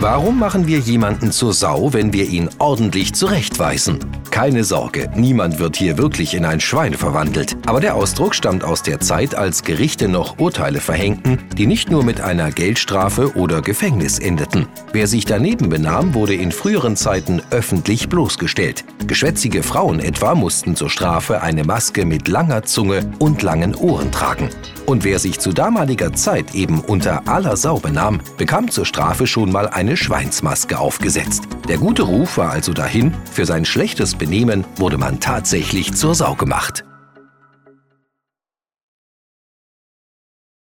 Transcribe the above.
Warum machen wir jemanden zur Sau, wenn wir ihn ordentlich zurechtweisen? Keine Sorge, niemand wird hier wirklich in ein Schwein verwandelt. Aber der Ausdruck stammt aus der Zeit, als Gerichte noch Urteile verhängten, die nicht nur mit einer Geldstrafe oder Gefängnis endeten. Wer sich daneben benahm, wurde in früheren Zeiten öffentlich bloßgestellt. Geschwätzige Frauen etwa mussten zur Strafe eine Maske mit langer Zunge und langen Ohren tragen. Und wer sich zu damaliger Zeit eben unter aller Sau benahm, bekam zur Strafe schon mal eine Schweinsmaske aufgesetzt. Der gute Ruf war also dahin, für sein schlechtes Benehmen wurde man tatsächlich zur Sau gemacht.